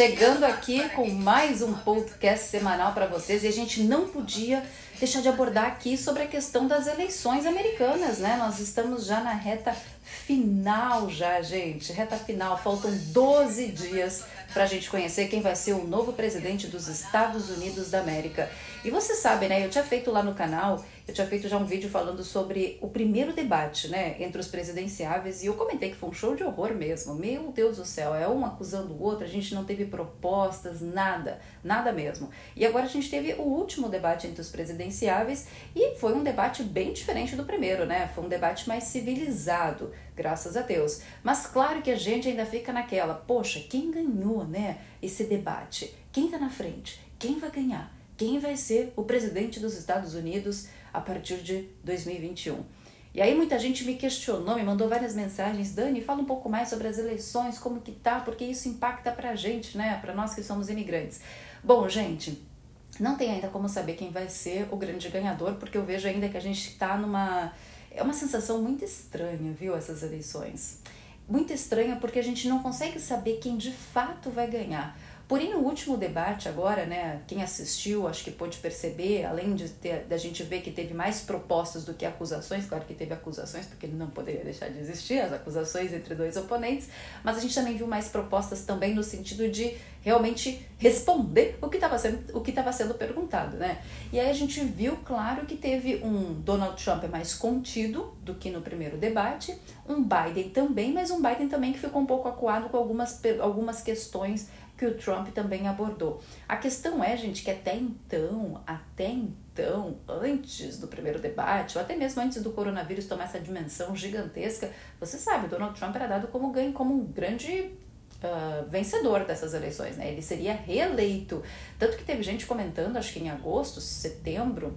chegando aqui com mais um podcast semanal para vocês e a gente não podia deixar de abordar aqui sobre a questão das eleições americanas, né? Nós estamos já na reta final já, gente, reta final, faltam 12 dias para a gente conhecer quem vai ser o novo presidente dos Estados Unidos da América. E você sabe, né? Eu tinha feito lá no canal, eu tinha feito já um vídeo falando sobre o primeiro debate, né, entre os presidenciáveis, e eu comentei que foi um show de horror mesmo. Meu Deus do céu, é um acusando o outro, a gente não teve propostas, nada, nada mesmo. E agora a gente teve o último debate entre os presidenciáveis e foi um debate bem diferente do primeiro, né? Foi um debate mais civilizado, graças a Deus. Mas claro que a gente ainda fica naquela, poxa, quem ganhou, né, esse debate? Quem tá na frente? Quem vai ganhar? quem vai ser o presidente dos Estados Unidos a partir de 2021. E aí muita gente me questionou, me mandou várias mensagens, Dani, fala um pouco mais sobre as eleições, como que tá, porque isso impacta pra gente, né, para nós que somos imigrantes. Bom, gente, não tem ainda como saber quem vai ser o grande ganhador, porque eu vejo ainda que a gente está numa é uma sensação muito estranha, viu, essas eleições. Muito estranha porque a gente não consegue saber quem de fato vai ganhar. Porém, no último debate agora, né, quem assistiu acho que pôde perceber, além de ter, da gente ver que teve mais propostas do que acusações, claro que teve acusações, porque não poderia deixar de existir as acusações entre dois oponentes, mas a gente também viu mais propostas também no sentido de realmente responder o que estava sendo, o que sendo perguntado, né? E aí a gente viu, claro, que teve um Donald Trump mais contido do que no primeiro debate, um Biden também, mas um Biden também que ficou um pouco acuado com algumas, algumas questões que o Trump também abordou. A questão é, gente, que até então, até então, antes do primeiro debate, ou até mesmo antes do coronavírus tomar essa dimensão gigantesca, você sabe, Donald Trump era dado como ganho, como um grande Uh, vencedor dessas eleições, né? Ele seria reeleito. Tanto que teve gente comentando, acho que em agosto, setembro,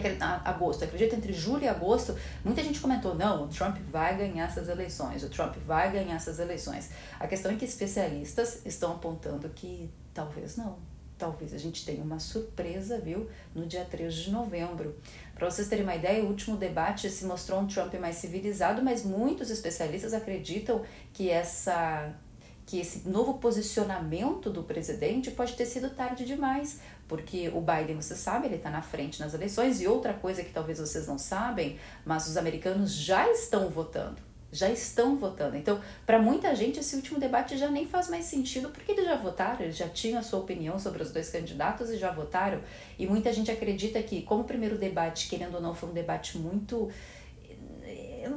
que é agosto, acredito entre julho e agosto, muita gente comentou, não, o Trump vai ganhar essas eleições, o Trump vai ganhar essas eleições. A questão é que especialistas estão apontando que talvez não, talvez a gente tenha uma surpresa, viu, no dia 3 de novembro. Para vocês terem uma ideia, o último debate se mostrou um Trump mais civilizado, mas muitos especialistas acreditam que essa que esse novo posicionamento do presidente pode ter sido tarde demais, porque o Biden, você sabe, ele está na frente nas eleições, e outra coisa que talvez vocês não sabem, mas os americanos já estão votando. Já estão votando. Então, para muita gente, esse último debate já nem faz mais sentido, porque eles já votaram, eles já tinham a sua opinião sobre os dois candidatos e já votaram. E muita gente acredita que, como o primeiro debate, querendo ou não, foi um debate muito eh,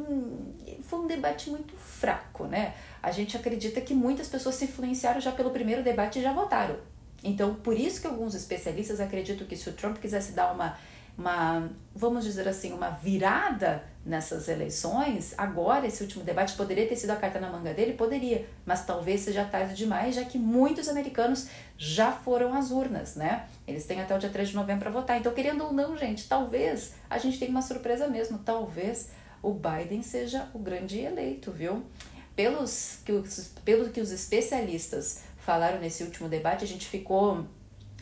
foi um debate muito fraco, né? A gente acredita que muitas pessoas se influenciaram já pelo primeiro debate e já votaram. Então, por isso que alguns especialistas acreditam que se o Trump quisesse dar uma, uma vamos dizer assim, uma virada nessas eleições, agora esse último debate poderia ter sido a carta na manga dele? Poderia, mas talvez seja tarde demais, já que muitos americanos já foram às urnas, né? Eles têm até o dia 3 de novembro para votar. Então, querendo ou não, gente, talvez a gente tenha uma surpresa mesmo. Talvez o Biden seja o grande eleito, viu? Pelos que os, pelo que os especialistas falaram nesse último debate, a gente ficou,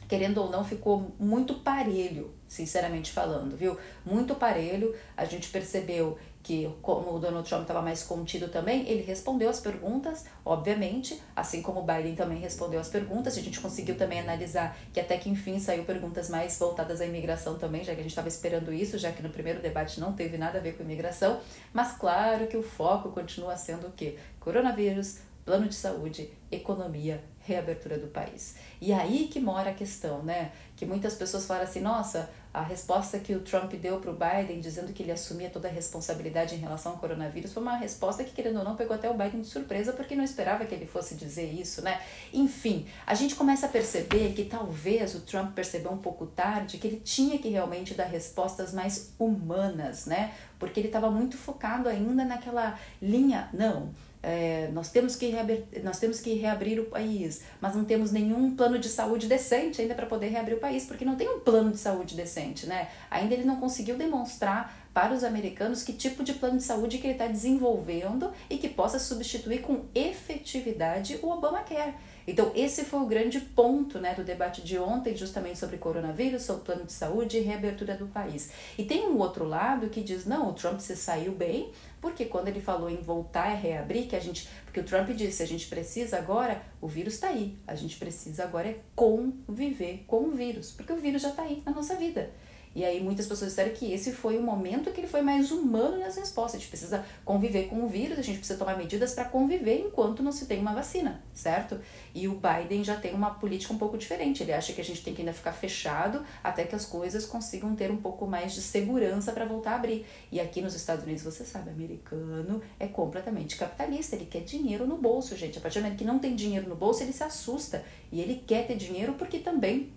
querendo ou não, ficou muito parelho, sinceramente falando, viu? Muito parelho. A gente percebeu que, como o Donald Trump estava mais contido também, ele respondeu as perguntas, obviamente, assim como o Biden também respondeu as perguntas. A gente conseguiu também analisar que até que enfim saiu perguntas mais voltadas à imigração também, já que a gente estava esperando isso, já que no primeiro debate não teve nada a ver com imigração. Mas claro que o foco continua sendo o quê? Coronavírus, plano de saúde, economia, reabertura do país. E aí que mora a questão, né? Que muitas pessoas falam assim: nossa, a resposta que o Trump deu para o Biden, dizendo que ele assumia toda a responsabilidade em relação ao coronavírus, foi uma resposta que, querendo ou não, pegou até o Biden de surpresa, porque não esperava que ele fosse dizer isso, né? Enfim, a gente começa a perceber que talvez o Trump percebeu um pouco tarde que ele tinha que realmente dar respostas mais humanas, né? Porque ele estava muito focado ainda naquela linha, não é, nós, temos que reabrir, nós temos que reabrir o país, mas não temos nenhum plano de saúde decente ainda para poder reabrir o país, porque não tem um plano de saúde decente, né? Ainda ele não conseguiu demonstrar para os americanos que tipo de plano de saúde que ele está desenvolvendo e que possa substituir com efetividade o Obamacare. Então, esse foi o grande ponto né, do debate de ontem, justamente sobre coronavírus, sobre plano de saúde e reabertura do país. E tem um outro lado que diz: não, o Trump se saiu bem, porque quando ele falou em voltar a reabrir, que a gente. Porque o Trump disse: a gente precisa agora, o vírus está aí, a gente precisa agora é conviver com o vírus, porque o vírus já está aí na nossa vida. E aí muitas pessoas disseram que esse foi o momento que ele foi mais humano nas respostas. A gente precisa conviver com o vírus, a gente precisa tomar medidas para conviver enquanto não se tem uma vacina, certo? E o Biden já tem uma política um pouco diferente. Ele acha que a gente tem que ainda ficar fechado até que as coisas consigam ter um pouco mais de segurança para voltar a abrir. E aqui nos Estados Unidos, você sabe, americano é completamente capitalista, ele quer dinheiro no bolso, gente. A partir do momento que não tem dinheiro no bolso, ele se assusta. E ele quer ter dinheiro porque também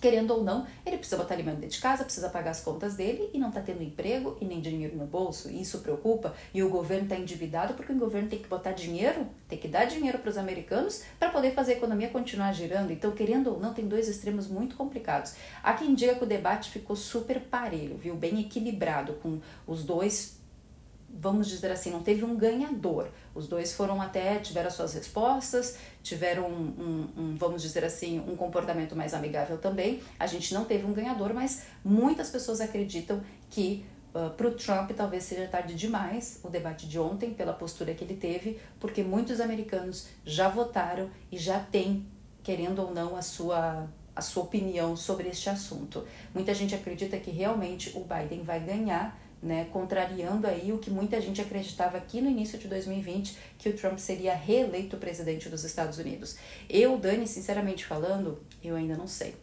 querendo ou não, ele precisa botar alimento dentro de casa, precisa pagar as contas dele e não está tendo emprego e nem dinheiro no bolso. E isso preocupa. E o governo está endividado porque o governo tem que botar dinheiro, tem que dar dinheiro para os americanos para poder fazer a economia continuar girando. Então, querendo ou não, tem dois extremos muito complicados. Há quem diga que o debate ficou super parelho, viu? Bem equilibrado, com os dois vamos dizer assim, não teve um ganhador. Os dois foram até, tiveram suas respostas, tiveram um, um, um, vamos dizer assim, um comportamento mais amigável também. A gente não teve um ganhador, mas muitas pessoas acreditam que uh, para o Trump talvez seja tarde demais o debate de ontem, pela postura que ele teve, porque muitos americanos já votaram e já têm, querendo ou não, a sua a sua opinião sobre este assunto. Muita gente acredita que realmente o Biden vai ganhar, né, contrariando aí o que muita gente acreditava aqui no início de 2020, que o Trump seria reeleito presidente dos Estados Unidos. Eu, Dani, sinceramente falando, eu ainda não sei.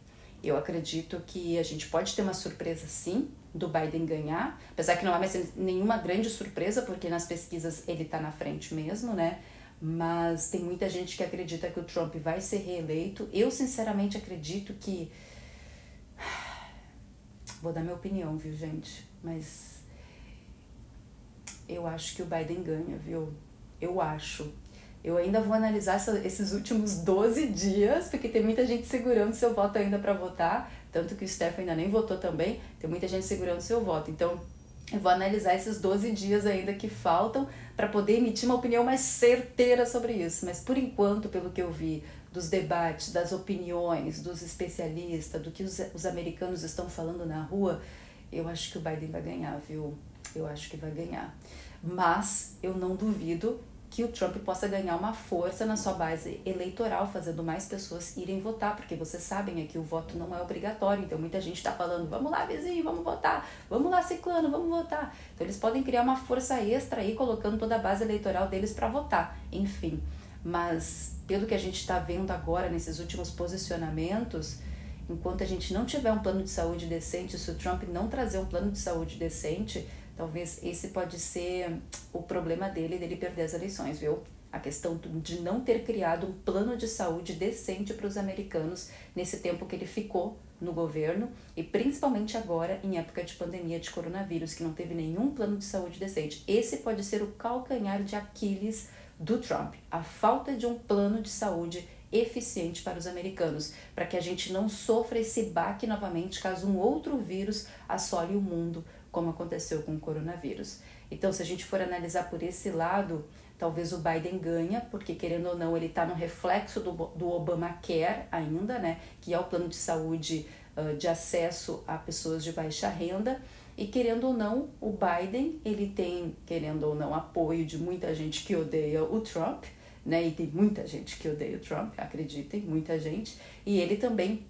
Eu acredito que a gente pode ter uma surpresa sim do Biden ganhar, apesar que não há mais nenhuma grande surpresa, porque nas pesquisas ele está na frente mesmo, né? Mas tem muita gente que acredita que o Trump vai ser reeleito. Eu, sinceramente, acredito que. Vou dar minha opinião, viu, gente? Mas eu acho que o Biden ganha, viu? Eu acho. Eu ainda vou analisar esses últimos 12 dias, porque tem muita gente segurando seu voto ainda para votar, tanto que o Steph ainda nem votou também, tem muita gente segurando seu voto. Então, eu vou analisar esses 12 dias ainda que faltam para poder emitir uma opinião mais certeira sobre isso. Mas por enquanto, pelo que eu vi dos debates, das opiniões, dos especialistas, do que os, os americanos estão falando na rua, eu acho que o Biden vai ganhar, viu? eu acho que vai ganhar. Mas eu não duvido que o Trump possa ganhar uma força na sua base eleitoral, fazendo mais pessoas irem votar, porque vocês sabem é que o voto não é obrigatório, então muita gente está falando, vamos lá vizinho, vamos votar, vamos lá ciclano, vamos votar. Então eles podem criar uma força extra aí, colocando toda a base eleitoral deles para votar, enfim. Mas pelo que a gente está vendo agora nesses últimos posicionamentos, enquanto a gente não tiver um plano de saúde decente, se o Trump não trazer um plano de saúde decente, Talvez esse pode ser o problema dele, dele perder as eleições, viu? A questão de não ter criado um plano de saúde decente para os americanos nesse tempo que ele ficou no governo e principalmente agora em época de pandemia de coronavírus, que não teve nenhum plano de saúde decente. Esse pode ser o calcanhar de Aquiles do Trump, a falta de um plano de saúde eficiente para os americanos, para que a gente não sofra esse baque novamente caso um outro vírus assole o mundo como aconteceu com o coronavírus. Então, se a gente for analisar por esse lado, talvez o Biden ganha, porque querendo ou não, ele está no reflexo do, do Obamacare ainda, né, que é o plano de saúde uh, de acesso a pessoas de baixa renda. E querendo ou não, o Biden, ele tem, querendo ou não, apoio de muita gente que odeia o Trump, né? E tem muita gente que odeia o Trump, acreditem, muita gente. E ele também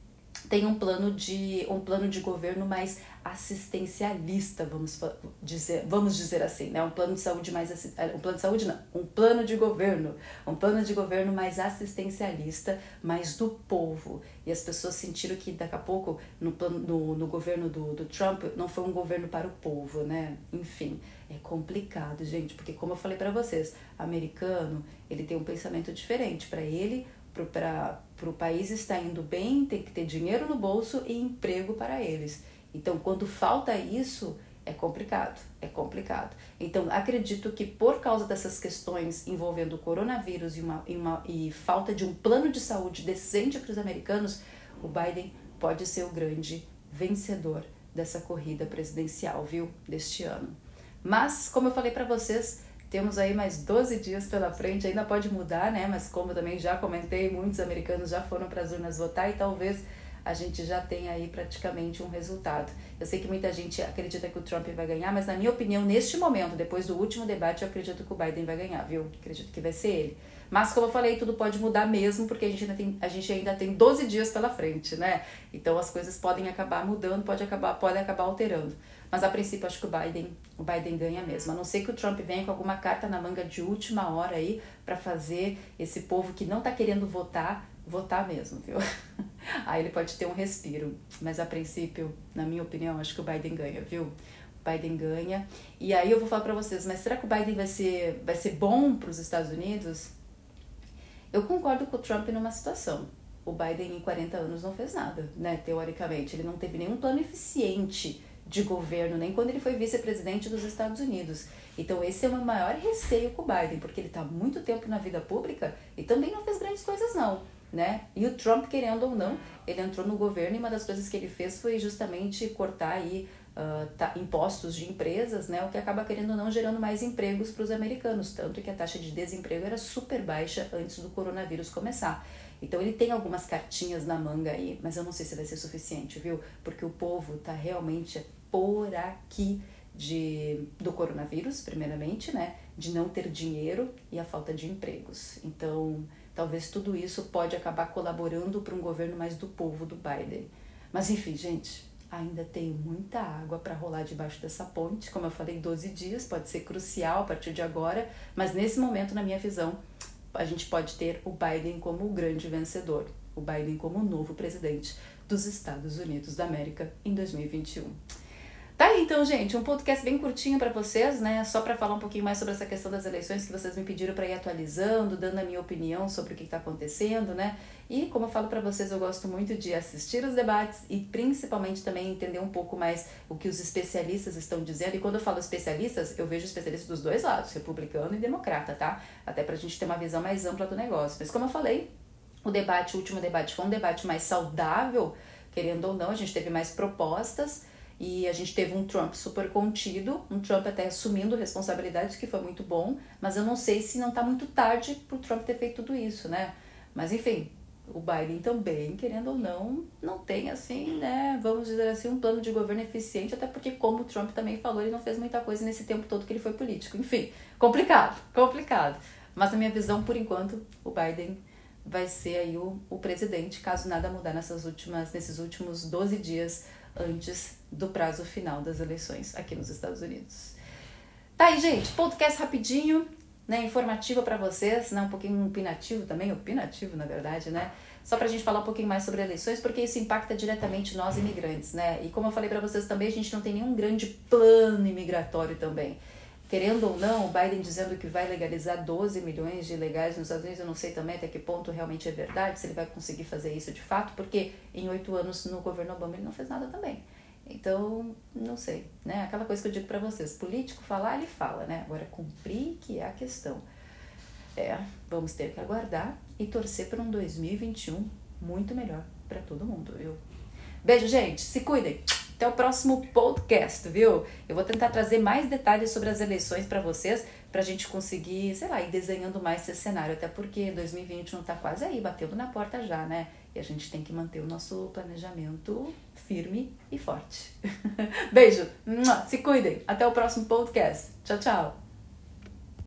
tem um plano de um plano de governo mais assistencialista, vamos dizer, vamos dizer assim, né? Um plano de saúde mais um plano de saúde não, um plano de governo, um plano de governo mais assistencialista, mais do povo. E as pessoas sentiram que daqui a pouco no plano no, no governo do, do Trump não foi um governo para o povo, né? Enfim, é complicado, gente, porque como eu falei para vocês, americano, ele tem um pensamento diferente para ele, para o país estar indo bem, tem que ter dinheiro no bolso e emprego para eles. Então, quando falta isso, é complicado, é complicado. Então, acredito que por causa dessas questões envolvendo o coronavírus e, uma, e, uma, e falta de um plano de saúde decente para os americanos, o Biden pode ser o grande vencedor dessa corrida presidencial, viu, deste ano. Mas, como eu falei para vocês, Temos aí mais 12 dias pela frente, ainda pode mudar, né? Mas como também já comentei, muitos americanos já foram para as urnas votar e talvez a gente já tenha aí praticamente um resultado. Eu sei que muita gente acredita que o Trump vai ganhar, mas na minha opinião, neste momento, depois do último debate, eu acredito que o Biden vai ganhar, viu? Acredito que vai ser ele. Mas como eu falei, tudo pode mudar mesmo, porque a gente ainda tem, a gente ainda tem 12 dias pela frente, né? Então as coisas podem acabar mudando, pode acabar, podem acabar alterando. Mas a princípio acho que o Biden, o Biden ganha mesmo. A não ser que o Trump venha com alguma carta na manga de última hora aí para fazer esse povo que não tá querendo votar votar mesmo, viu? Aí ele pode ter um respiro. Mas a princípio, na minha opinião, acho que o Biden ganha, viu? O Biden ganha. E aí eu vou falar para vocês, mas será que o Biden vai ser, vai ser bom para os Estados Unidos? Eu concordo com o Trump numa situação. O Biden em 40 anos não fez nada, né? Teoricamente, ele não teve nenhum plano eficiente de governo, nem quando ele foi vice-presidente dos Estados Unidos. Então esse é o meu maior receio com o Biden, porque ele está muito tempo na vida pública e também não fez grandes coisas não né? E o Trump, querendo ou não, ele entrou no governo e uma das coisas que ele fez foi justamente cortar aí uh, tá, impostos de empresas, né? O que acaba querendo ou não gerando mais empregos para os americanos, tanto que a taxa de desemprego era super baixa antes do coronavírus começar. Então ele tem algumas cartinhas na manga aí, mas eu não sei se vai ser suficiente, viu? Porque o povo tá realmente por aqui de do coronavírus, primeiramente, né? De não ter dinheiro e a falta de empregos. Então, Talvez tudo isso pode acabar colaborando para um governo mais do povo do Biden. Mas enfim, gente, ainda tem muita água para rolar debaixo dessa ponte. Como eu falei, 12 dias pode ser crucial a partir de agora, mas nesse momento, na minha visão, a gente pode ter o Biden como o grande vencedor, o Biden como o novo presidente dos Estados Unidos da América em 2021. Tá aí então, gente, um podcast bem curtinho para vocês, né? Só para falar um pouquinho mais sobre essa questão das eleições que vocês me pediram para ir atualizando, dando a minha opinião sobre o que está acontecendo, né? E como eu falo para vocês, eu gosto muito de assistir os debates e principalmente também entender um pouco mais o que os especialistas estão dizendo. E quando eu falo especialistas, eu vejo especialistas dos dois lados, republicano e democrata, tá? Até pra gente ter uma visão mais ampla do negócio. Mas como eu falei, o debate, o último debate foi um debate mais saudável, querendo ou não, a gente teve mais propostas e a gente teve um Trump super contido, um Trump até assumindo responsabilidades, que foi muito bom, mas eu não sei se não está muito tarde para o Trump ter feito tudo isso, né? Mas enfim, o Biden também, querendo ou não, não tem assim, né, vamos dizer assim, um plano de governo eficiente, até porque, como o Trump também falou, ele não fez muita coisa nesse tempo todo que ele foi político. Enfim, complicado, complicado. Mas na minha visão, por enquanto, o Biden vai ser aí o, o presidente, caso nada mudar nessas últimas, nesses últimos 12 dias antes do prazo final das eleições aqui nos Estados Unidos. Tá aí, gente, podcast rapidinho, né, informativo para vocês, né, um pouquinho opinativo também, opinativo na verdade, né? Só para a gente falar um pouquinho mais sobre eleições, porque isso impacta diretamente nós imigrantes, né? E como eu falei para vocês também, a gente não tem nenhum grande plano imigratório também querendo ou não, o Biden dizendo que vai legalizar 12 milhões de ilegais nos Estados Unidos, eu não sei também até que ponto realmente é verdade, se ele vai conseguir fazer isso de fato, porque em oito anos no governo Obama ele não fez nada também. Então, não sei, né? Aquela coisa que eu digo para vocês, político falar, ele fala, né? Agora, cumprir que é a questão. É, vamos ter que aguardar e torcer para um 2021 muito melhor para todo mundo, viu? Beijo, gente. Se cuidem. Até o próximo podcast, viu? Eu vou tentar trazer mais detalhes sobre as eleições para vocês, para a gente conseguir, sei lá, ir desenhando mais esse cenário. Até porque 2021 está quase aí, batendo na porta já, né? E a gente tem que manter o nosso planejamento firme e forte. Beijo, se cuidem. Até o próximo podcast. Tchau, tchau.